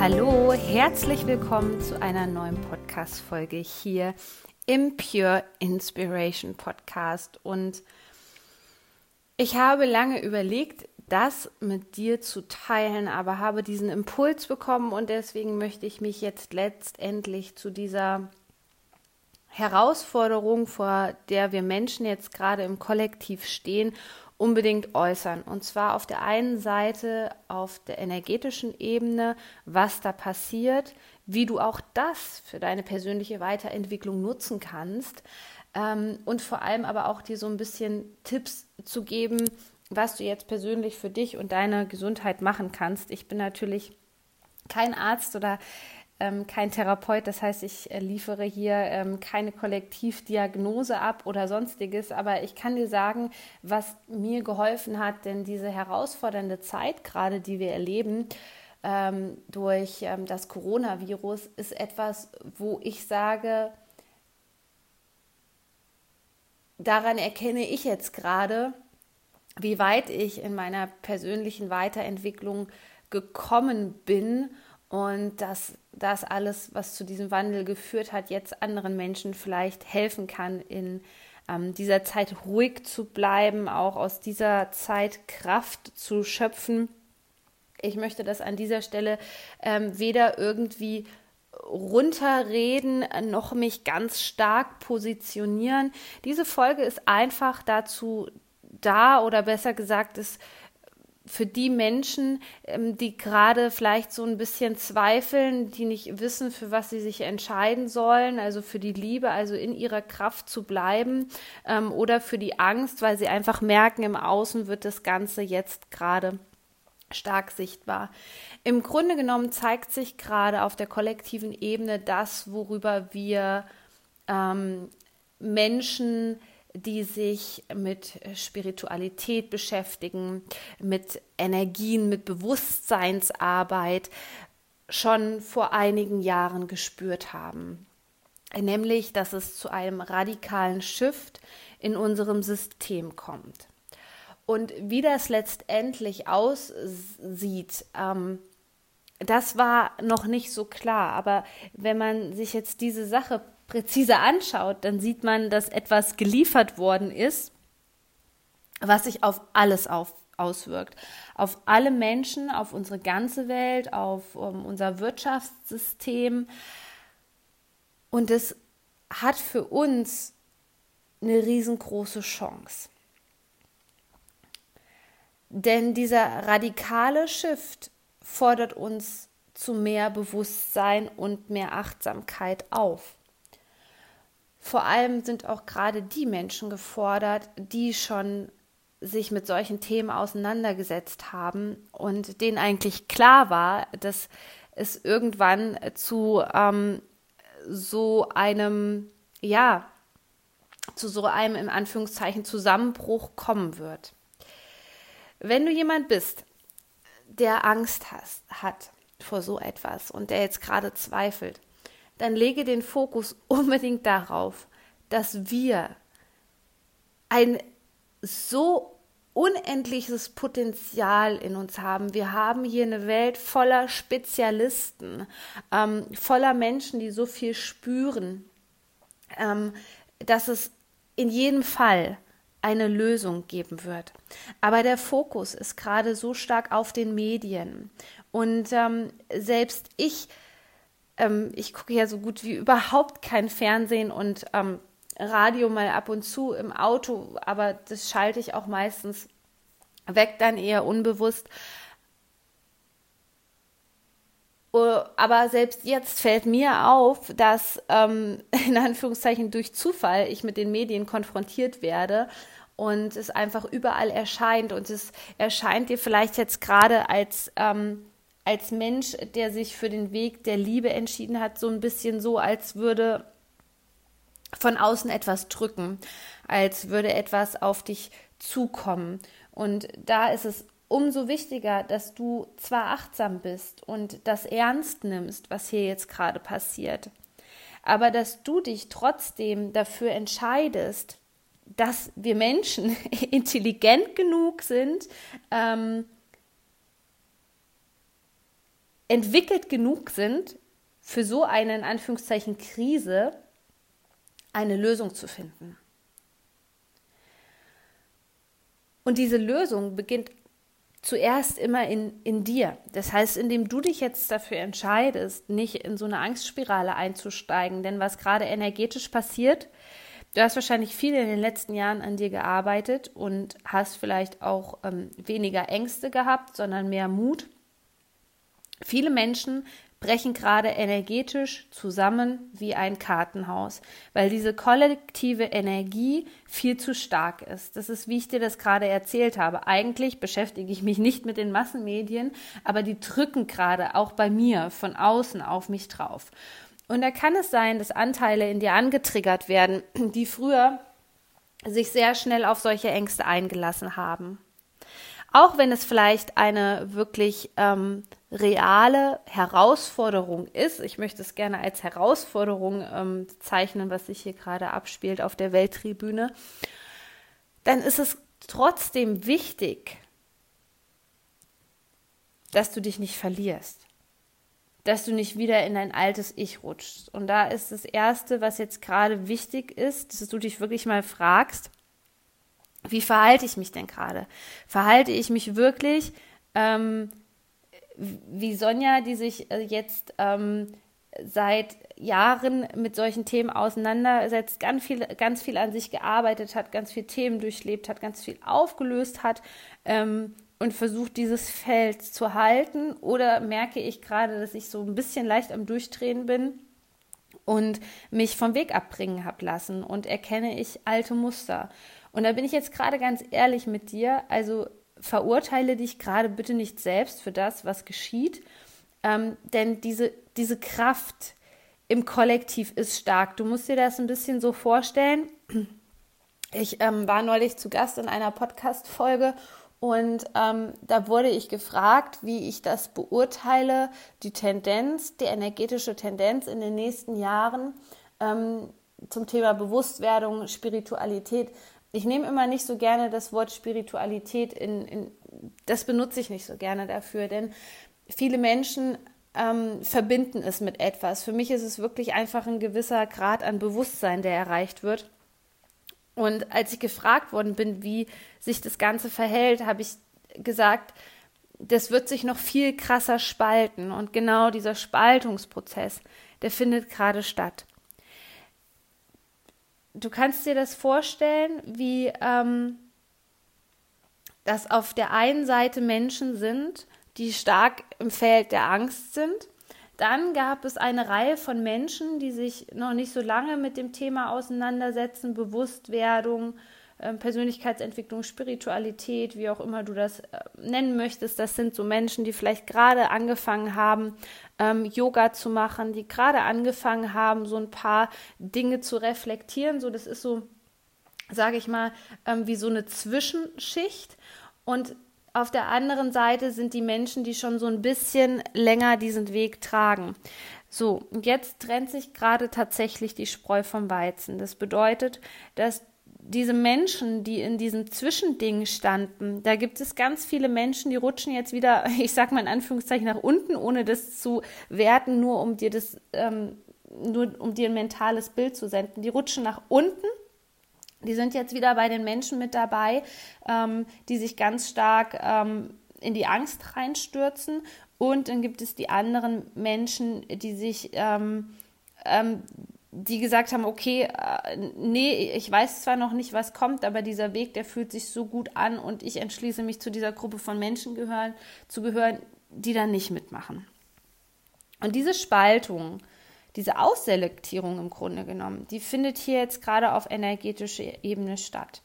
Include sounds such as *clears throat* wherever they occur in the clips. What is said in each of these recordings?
Hallo, herzlich willkommen zu einer neuen Podcast-Folge hier im Pure Inspiration Podcast. Und ich habe lange überlegt, das mit dir zu teilen, aber habe diesen Impuls bekommen und deswegen möchte ich mich jetzt letztendlich zu dieser Herausforderung, vor der wir Menschen jetzt gerade im Kollektiv stehen unbedingt äußern. Und zwar auf der einen Seite auf der energetischen Ebene, was da passiert, wie du auch das für deine persönliche Weiterentwicklung nutzen kannst. Ähm, und vor allem aber auch dir so ein bisschen Tipps zu geben, was du jetzt persönlich für dich und deine Gesundheit machen kannst. Ich bin natürlich kein Arzt oder ähm, kein Therapeut. Das heißt, ich äh, liefere hier ähm, keine Kollektivdiagnose ab oder sonstiges. Aber ich kann dir sagen, was mir geholfen hat, denn diese herausfordernde Zeit gerade, die wir erleben, ähm, durch ähm, das Coronavirus, ist etwas, wo ich sage, daran erkenne ich jetzt gerade, wie weit ich in meiner persönlichen Weiterentwicklung gekommen bin und dass das alles, was zu diesem Wandel geführt hat, jetzt anderen Menschen vielleicht helfen kann, in ähm, dieser Zeit ruhig zu bleiben, auch aus dieser Zeit Kraft zu schöpfen. Ich möchte das an dieser Stelle ähm, weder irgendwie runterreden, noch mich ganz stark positionieren. Diese Folge ist einfach dazu da oder besser gesagt, ist für die Menschen, ähm, die gerade vielleicht so ein bisschen zweifeln, die nicht wissen, für was sie sich entscheiden sollen, also für die Liebe, also in ihrer Kraft zu bleiben ähm, oder für die Angst, weil sie einfach merken, im Außen wird das Ganze jetzt gerade stark sichtbar. Im Grunde genommen zeigt sich gerade auf der kollektiven Ebene das, worüber wir ähm, Menschen die sich mit Spiritualität beschäftigen, mit Energien, mit Bewusstseinsarbeit schon vor einigen Jahren gespürt haben. Nämlich, dass es zu einem radikalen Shift in unserem System kommt. Und wie das letztendlich aussieht, ähm, das war noch nicht so klar. Aber wenn man sich jetzt diese Sache präzise anschaut, dann sieht man, dass etwas geliefert worden ist, was sich auf alles auf, auswirkt. Auf alle Menschen, auf unsere ganze Welt, auf um, unser Wirtschaftssystem. Und es hat für uns eine riesengroße Chance. Denn dieser radikale Shift fordert uns zu mehr Bewusstsein und mehr Achtsamkeit auf. Vor allem sind auch gerade die Menschen gefordert, die schon sich mit solchen Themen auseinandergesetzt haben und denen eigentlich klar war, dass es irgendwann zu ähm, so einem, ja, zu so einem in Anführungszeichen Zusammenbruch kommen wird. Wenn du jemand bist, der Angst has, hat vor so etwas und der jetzt gerade zweifelt, dann lege den Fokus *laughs* unbedingt darauf, dass wir ein so unendliches Potenzial in uns haben. Wir haben hier eine Welt voller Spezialisten, ähm, voller Menschen, die so viel spüren, ähm, dass es in jedem Fall eine Lösung geben wird. Aber der Fokus ist gerade so stark auf den Medien. Und ähm, selbst ich ähm, ich gucke ja so gut wie überhaupt kein Fernsehen und ähm, Radio mal ab und zu im Auto, aber das schalte ich auch meistens weg, dann eher unbewusst. Uh, aber selbst jetzt fällt mir auf, dass ähm, *laughs* in Anführungszeichen durch Zufall ich mit den Medien konfrontiert werde und es einfach überall erscheint und es erscheint dir vielleicht jetzt gerade als ähm, als Mensch, der sich für den Weg der Liebe entschieden hat, so ein bisschen so, als würde von außen etwas drücken, als würde etwas auf dich zukommen. Und da ist es umso wichtiger, dass du zwar achtsam bist und das ernst nimmst, was hier jetzt gerade passiert, aber dass du dich trotzdem dafür entscheidest, dass wir Menschen *laughs* intelligent genug sind, ähm, entwickelt genug sind, für so eine in Anführungszeichen Krise eine Lösung zu finden. Und diese Lösung beginnt zuerst immer in, in dir. Das heißt, indem du dich jetzt dafür entscheidest, nicht in so eine Angstspirale einzusteigen, denn was gerade energetisch passiert, du hast wahrscheinlich viel in den letzten Jahren an dir gearbeitet und hast vielleicht auch ähm, weniger Ängste gehabt, sondern mehr Mut. Viele Menschen brechen gerade energetisch zusammen wie ein Kartenhaus, weil diese kollektive Energie viel zu stark ist. Das ist, wie ich dir das gerade erzählt habe. Eigentlich beschäftige ich mich nicht mit den Massenmedien, aber die drücken gerade auch bei mir von außen auf mich drauf. Und da kann es sein, dass Anteile in dir angetriggert werden, die früher sich sehr schnell auf solche Ängste eingelassen haben. Auch wenn es vielleicht eine wirklich ähm, reale Herausforderung ist, ich möchte es gerne als Herausforderung ähm, zeichnen, was sich hier gerade abspielt auf der Welttribüne, dann ist es trotzdem wichtig, dass du dich nicht verlierst, dass du nicht wieder in dein altes Ich rutschst. Und da ist das Erste, was jetzt gerade wichtig ist, dass du dich wirklich mal fragst, wie verhalte ich mich denn gerade? Verhalte ich mich wirklich ähm, wie Sonja, die sich äh, jetzt ähm, seit Jahren mit solchen Themen auseinandersetzt, ganz viel, ganz viel an sich gearbeitet hat, ganz viele Themen durchlebt hat, ganz viel aufgelöst hat ähm, und versucht, dieses Feld zu halten? Oder merke ich gerade, dass ich so ein bisschen leicht am Durchdrehen bin und mich vom Weg abbringen habe lassen und erkenne ich alte Muster? Und da bin ich jetzt gerade ganz ehrlich mit dir. Also verurteile dich gerade bitte nicht selbst für das, was geschieht, ähm, denn diese, diese Kraft im Kollektiv ist stark. Du musst dir das ein bisschen so vorstellen. Ich ähm, war neulich zu Gast in einer Podcast-Folge und ähm, da wurde ich gefragt, wie ich das beurteile, die Tendenz, die energetische Tendenz in den nächsten Jahren ähm, zum Thema Bewusstwerdung, Spiritualität ich nehme immer nicht so gerne das Wort Spiritualität in, in das benutze ich nicht so gerne dafür, denn viele Menschen ähm, verbinden es mit etwas. Für mich ist es wirklich einfach ein gewisser Grad an Bewusstsein, der erreicht wird. Und als ich gefragt worden bin, wie sich das Ganze verhält, habe ich gesagt, das wird sich noch viel krasser spalten. Und genau dieser Spaltungsprozess, der findet gerade statt du kannst dir das vorstellen, wie ähm, dass auf der einen Seite Menschen sind, die stark im Feld der Angst sind. Dann gab es eine Reihe von Menschen, die sich noch nicht so lange mit dem Thema auseinandersetzen, Bewusstwerdung, ähm, Persönlichkeitsentwicklung, Spiritualität, wie auch immer du das äh, nennen möchtest. Das sind so Menschen, die vielleicht gerade angefangen haben, ähm, Yoga zu machen, die gerade angefangen haben, so ein paar Dinge zu reflektieren. So, das ist so, sage ich mal, ähm, wie so eine Zwischenschicht. Und auf der anderen Seite sind die Menschen, die schon so ein bisschen länger diesen Weg tragen. So, und jetzt trennt sich gerade tatsächlich die Spreu vom Weizen. Das bedeutet, dass diese Menschen, die in diesem Zwischending standen, da gibt es ganz viele Menschen, die rutschen jetzt wieder, *laughs* ich sag mal in Anführungszeichen, nach unten, ohne das zu werten, nur um dir das, ähm, nur um dir ein mentales Bild zu senden. Die rutschen nach unten. Die sind jetzt wieder bei den Menschen mit dabei, ähm, die sich ganz stark ähm, in die Angst reinstürzen. Und dann gibt es die anderen Menschen, die sich ähm, ähm, die gesagt haben, okay, äh, nee, ich weiß zwar noch nicht, was kommt, aber dieser Weg, der fühlt sich so gut an und ich entschließe mich zu dieser Gruppe von Menschen gehören, zu gehören, die da nicht mitmachen. Und diese Spaltung, diese Ausselektierung im Grunde genommen, die findet hier jetzt gerade auf energetischer Ebene statt.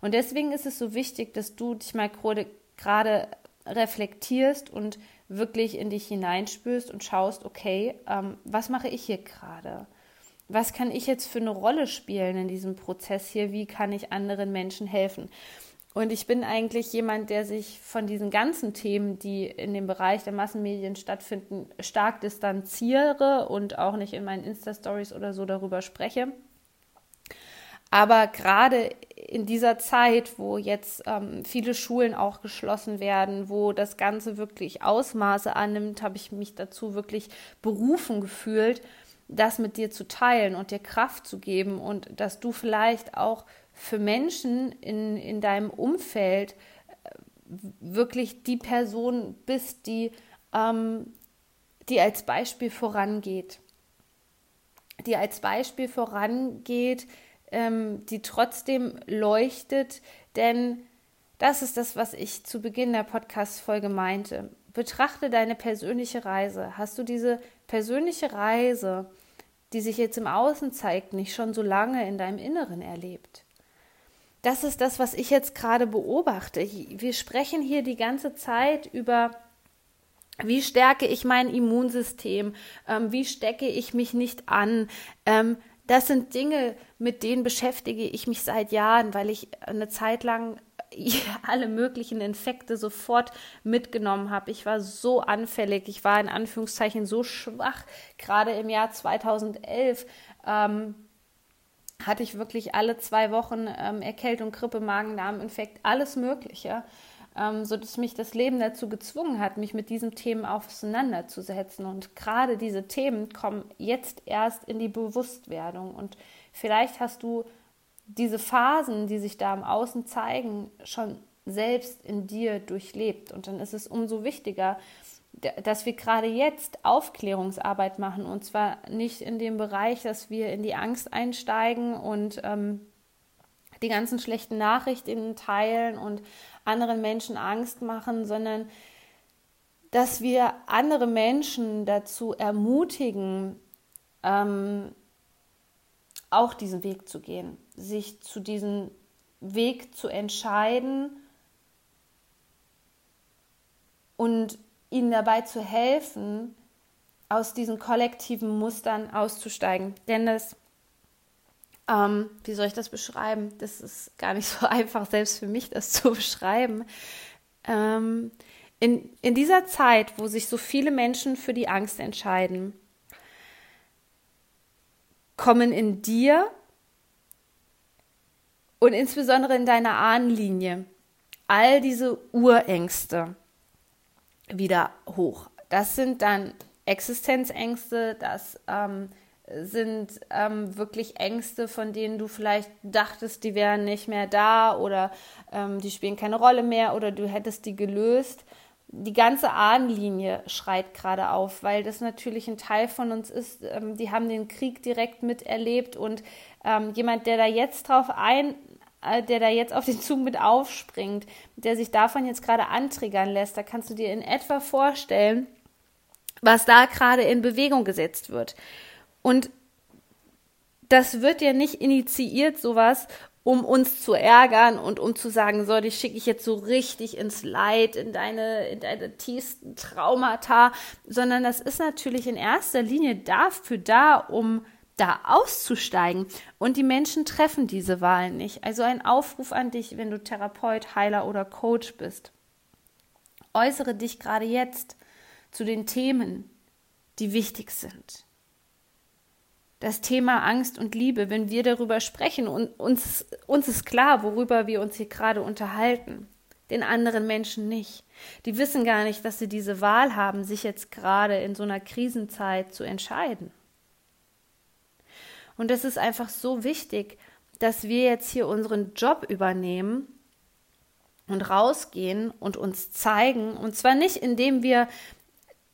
Und deswegen ist es so wichtig, dass du dich mal gerade reflektierst und wirklich in dich hineinspürst und schaust, okay, ähm, was mache ich hier gerade? Was kann ich jetzt für eine Rolle spielen in diesem Prozess hier? Wie kann ich anderen Menschen helfen? Und ich bin eigentlich jemand, der sich von diesen ganzen Themen, die in dem Bereich der Massenmedien stattfinden, stark distanziere und auch nicht in meinen Insta-Stories oder so darüber spreche. Aber gerade in dieser Zeit, wo jetzt ähm, viele Schulen auch geschlossen werden, wo das Ganze wirklich Ausmaße annimmt, habe ich mich dazu wirklich berufen gefühlt, das mit dir zu teilen und dir Kraft zu geben und dass du vielleicht auch für Menschen in, in deinem Umfeld äh, wirklich die Person bist, die, ähm, die als Beispiel vorangeht. Die als Beispiel vorangeht, ähm, die trotzdem leuchtet, denn das ist das, was ich zu Beginn der Podcast-Folge meinte. Betrachte deine persönliche Reise. Hast du diese persönliche Reise, die sich jetzt im Außen zeigt, nicht schon so lange in deinem Inneren erlebt? Das ist das, was ich jetzt gerade beobachte. Wir sprechen hier die ganze Zeit über wie stärke ich mein Immunsystem? Ähm, wie stecke ich mich nicht an? Ähm, das sind Dinge, mit denen beschäftige ich mich seit Jahren, weil ich eine Zeit lang *laughs* alle möglichen Infekte sofort mitgenommen habe. Ich war so anfällig, ich war in Anführungszeichen so schwach. Gerade im Jahr 2011 ähm, hatte ich wirklich alle zwei Wochen ähm, Erkältung, Grippe, Magen-Darm-Infekt, alles Mögliche ähm, sodass mich das Leben dazu gezwungen hat, mich mit diesen Themen auseinanderzusetzen. Und gerade diese Themen kommen jetzt erst in die Bewusstwerdung. Und vielleicht hast du diese Phasen, die sich da im Außen zeigen, schon selbst in dir durchlebt. Und dann ist es umso wichtiger, dass wir gerade jetzt Aufklärungsarbeit machen. Und zwar nicht in dem Bereich, dass wir in die Angst einsteigen und ähm, die ganzen schlechten Nachrichten teilen und anderen Menschen Angst machen, sondern dass wir andere Menschen dazu ermutigen, ähm, auch diesen Weg zu gehen, sich zu diesem Weg zu entscheiden und ihnen dabei zu helfen, aus diesen kollektiven Mustern auszusteigen. Denn das ähm, wie soll ich das beschreiben? Das ist gar nicht *laughs* so einfach, selbst für mich das zu beschreiben. Ähm, in, in dieser Zeit, wo sich so viele Menschen für die Angst entscheiden, kommen in dir und insbesondere in deiner Ahnenlinie all diese Urängste wieder hoch. Das sind dann Existenzängste, das ähm, sind ähm, wirklich Ängste, von denen du vielleicht dachtest, die wären nicht mehr da oder ähm, die spielen keine Rolle mehr oder du hättest die gelöst. Die ganze Ahnenlinie schreit gerade auf, weil das natürlich ein Teil von uns ist. Ähm, die haben den Krieg direkt miterlebt und ähm, jemand, der da jetzt drauf ein, der da jetzt auf den Zug mit aufspringt, der sich davon jetzt gerade antriggern lässt, da kannst du dir in etwa vorstellen, was da gerade in Bewegung gesetzt wird. Und das wird ja nicht initiiert, sowas, um uns zu ärgern und um zu sagen, so, die schicke ich jetzt so richtig ins Leid, in deine, in deine tiefsten Traumata, sondern das ist natürlich in erster Linie dafür da, um da auszusteigen. Und die Menschen treffen diese Wahlen nicht. Also ein Aufruf an dich, wenn du Therapeut, Heiler oder Coach bist. Äußere dich gerade jetzt zu den Themen, die wichtig sind das Thema Angst und Liebe, wenn wir darüber sprechen und uns, uns ist klar, worüber wir uns hier gerade unterhalten, den anderen Menschen nicht. Die wissen gar nicht, dass sie diese Wahl haben, sich jetzt gerade in so einer Krisenzeit zu entscheiden. Und es ist einfach so wichtig, dass wir jetzt hier unseren Job übernehmen und rausgehen und uns zeigen. Und zwar nicht, indem wir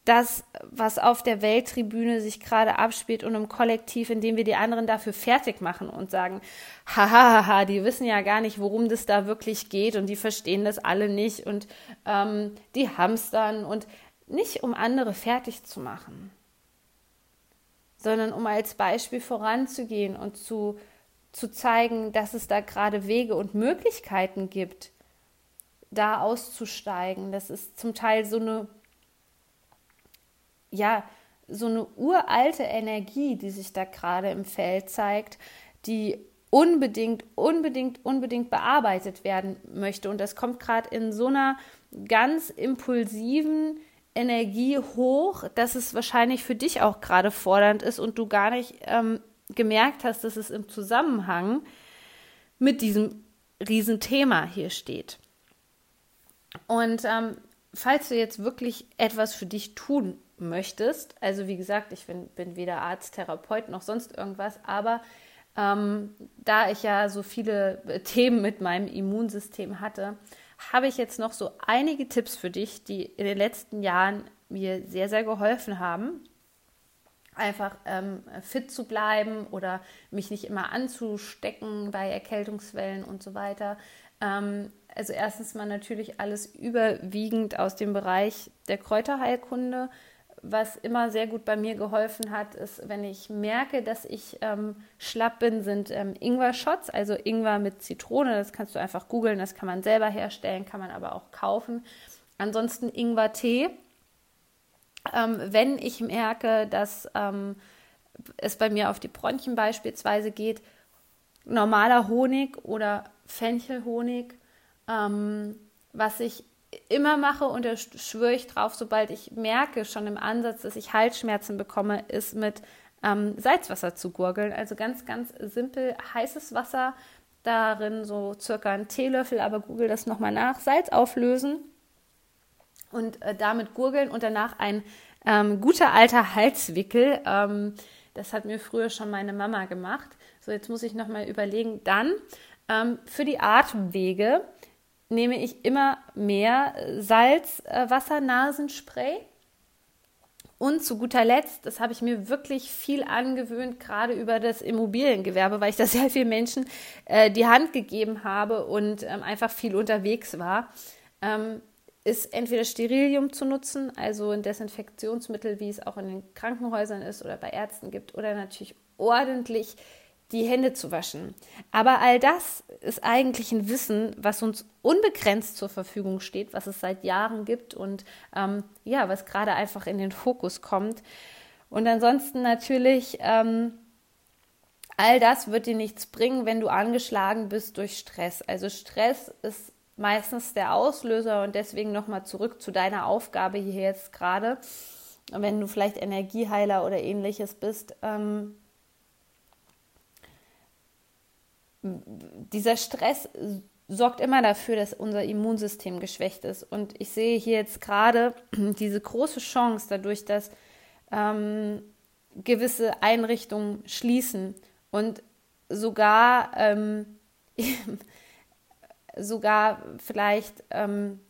das, was auf der Welttribüne sich gerade abspielt und im Kollektiv, indem wir die anderen dafür fertig machen und sagen, hahaha, die wissen ja gar nicht, worum das da wirklich geht und die verstehen das alle nicht und ähm, die hamstern und nicht um andere fertig zu machen, sondern um als Beispiel voranzugehen und zu, zu zeigen, dass es da gerade Wege und Möglichkeiten gibt, da auszusteigen. Das ist zum Teil so eine ja, so eine uralte Energie, die sich da gerade im Feld zeigt, die unbedingt, unbedingt, unbedingt bearbeitet werden möchte. Und das kommt gerade in so einer ganz impulsiven Energie hoch, dass es wahrscheinlich für dich auch gerade fordernd ist und du gar nicht ähm, gemerkt hast, dass es im Zusammenhang mit diesem Riesenthema hier steht. Und ähm, falls du jetzt wirklich etwas für dich tun möchtest, also wie gesagt, ich bin, bin weder Arzt, Therapeut noch sonst irgendwas, aber ähm, da ich ja so viele Themen mit meinem Immunsystem hatte, habe ich jetzt noch so einige Tipps für dich, die in den letzten Jahren mir sehr, sehr geholfen haben, einfach ähm, fit zu bleiben oder mich nicht immer anzustecken bei Erkältungswellen und so weiter. Ähm, also erstens mal natürlich alles überwiegend aus dem Bereich der Kräuterheilkunde. Was immer sehr gut bei mir geholfen hat, ist, wenn ich merke, dass ich ähm, schlapp bin, sind ähm, Ingwer-Shots, also Ingwer mit Zitrone. Das kannst du einfach googeln, das kann man selber herstellen, kann man aber auch kaufen. Ansonsten Ingwer-Tee. Ähm, wenn ich merke, dass ähm, es bei mir auf die Bronchien beispielsweise geht, normaler Honig oder Fenchelhonig, ähm, was ich immer mache und da schwöre ich drauf, sobald ich merke schon im Ansatz, dass ich Halsschmerzen bekomme, ist mit ähm, Salzwasser zu gurgeln. Also ganz, ganz simpel heißes Wasser, darin so circa ein Teelöffel, aber google das nochmal nach, Salz auflösen und äh, damit gurgeln und danach ein ähm, guter alter Halswickel. Ähm, das hat mir früher schon meine Mama gemacht. So, jetzt muss ich nochmal überlegen. Dann ähm, für die Atemwege nehme ich immer mehr Salzwasser-Nasenspray. Und zu guter Letzt, das habe ich mir wirklich viel angewöhnt, gerade über das Immobiliengewerbe, weil ich da *laughs* sehr vielen Menschen äh, die Hand gegeben habe und ähm, einfach viel unterwegs war, ähm, ist entweder Sterilium zu nutzen, also ein Desinfektionsmittel, wie es auch in den Krankenhäusern ist oder bei Ärzten gibt, oder natürlich ordentlich die Hände zu waschen. Aber all das ist eigentlich ein Wissen, was uns unbegrenzt zur Verfügung steht, was es seit Jahren gibt und ähm, ja, was gerade einfach in den Fokus kommt. Und ansonsten natürlich, ähm, all das wird dir nichts bringen, wenn du angeschlagen bist durch Stress. Also Stress ist meistens der Auslöser und deswegen nochmal zurück zu deiner Aufgabe hier jetzt gerade. Wenn du vielleicht Energieheiler oder ähnliches bist, ähm, dieser Stress sorgt immer dafür, dass unser Immunsystem geschwächt ist. Und ich sehe hier jetzt gerade *clears throat* diese große Chance dadurch, dass ähm, gewisse Einrichtungen schließen und sogar, ähm, *laughs* sogar vielleicht ähm,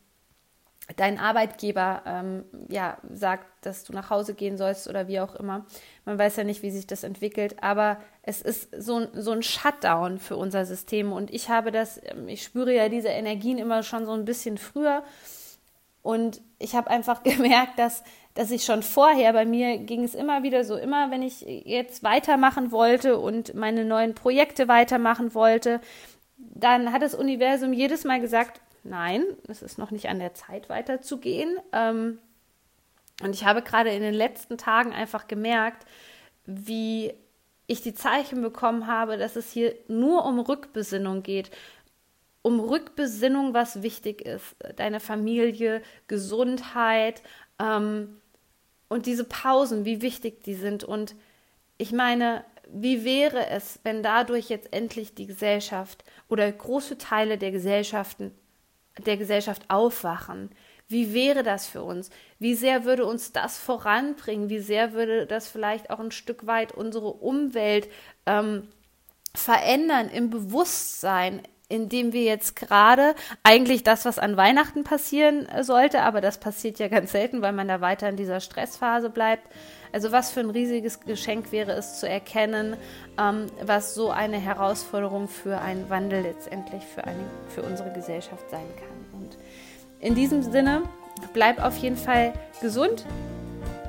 dein Arbeitgeber ähm, ja, sagt, dass du nach Hause gehen sollst oder wie auch immer. Man weiß ja nicht, wie sich das entwickelt, aber es ist so, so ein Shutdown für unser System. Und ich habe das, ähm, ich spüre ja diese Energien immer schon so ein bisschen früher. Und ich habe einfach *laughs* gemerkt, dass, dass ich schon vorher, bei mir ging es immer wieder so, immer wenn ich jetzt weitermachen wollte und meine neuen Projekte weitermachen wollte, dann hat das Universum jedes Mal gesagt, nein, es ist noch nicht an der Zeit weiterzugehen. Ähm, und ich habe gerade in den letzten Tagen einfach gemerkt, wie ich die Zeichen bekommen habe, dass es hier nur um Rückbesinnung geht. Um Rückbesinnung, was wichtig ist. Deine Familie, Gesundheit ähm, und diese Pausen, wie wichtig die sind. Und ich meine, wie wäre es, wenn dadurch jetzt endlich die Gesellschaft oder große Teile der Gesellschaften der Gesellschaft aufwachen. Wie wäre das für uns? Wie sehr würde uns das voranbringen? Wie sehr würde das vielleicht auch ein Stück weit unsere Umwelt ähm, verändern im Bewusstsein, indem wir jetzt gerade eigentlich das, was an Weihnachten passieren sollte, aber das passiert ja ganz selten, weil man da weiter in dieser Stressphase bleibt. Also was für ein riesiges Geschenk wäre es zu erkennen, ähm, was so eine Herausforderung für einen Wandel letztendlich für, eine, für unsere Gesellschaft sein kann. Und in diesem Sinne, bleib auf jeden Fall gesund,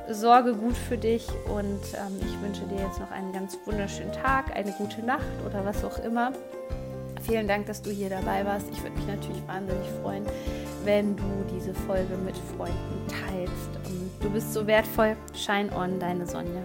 sorge gut für dich und ähm, ich wünsche dir jetzt noch einen ganz wunderschönen Tag, eine gute Nacht oder was auch immer vielen Dank, dass du hier dabei warst. Ich würde mich natürlich wahnsinnig freuen, wenn du diese Folge mit Freunden teilst. Du bist so wertvoll. Shine on, deine Sonja.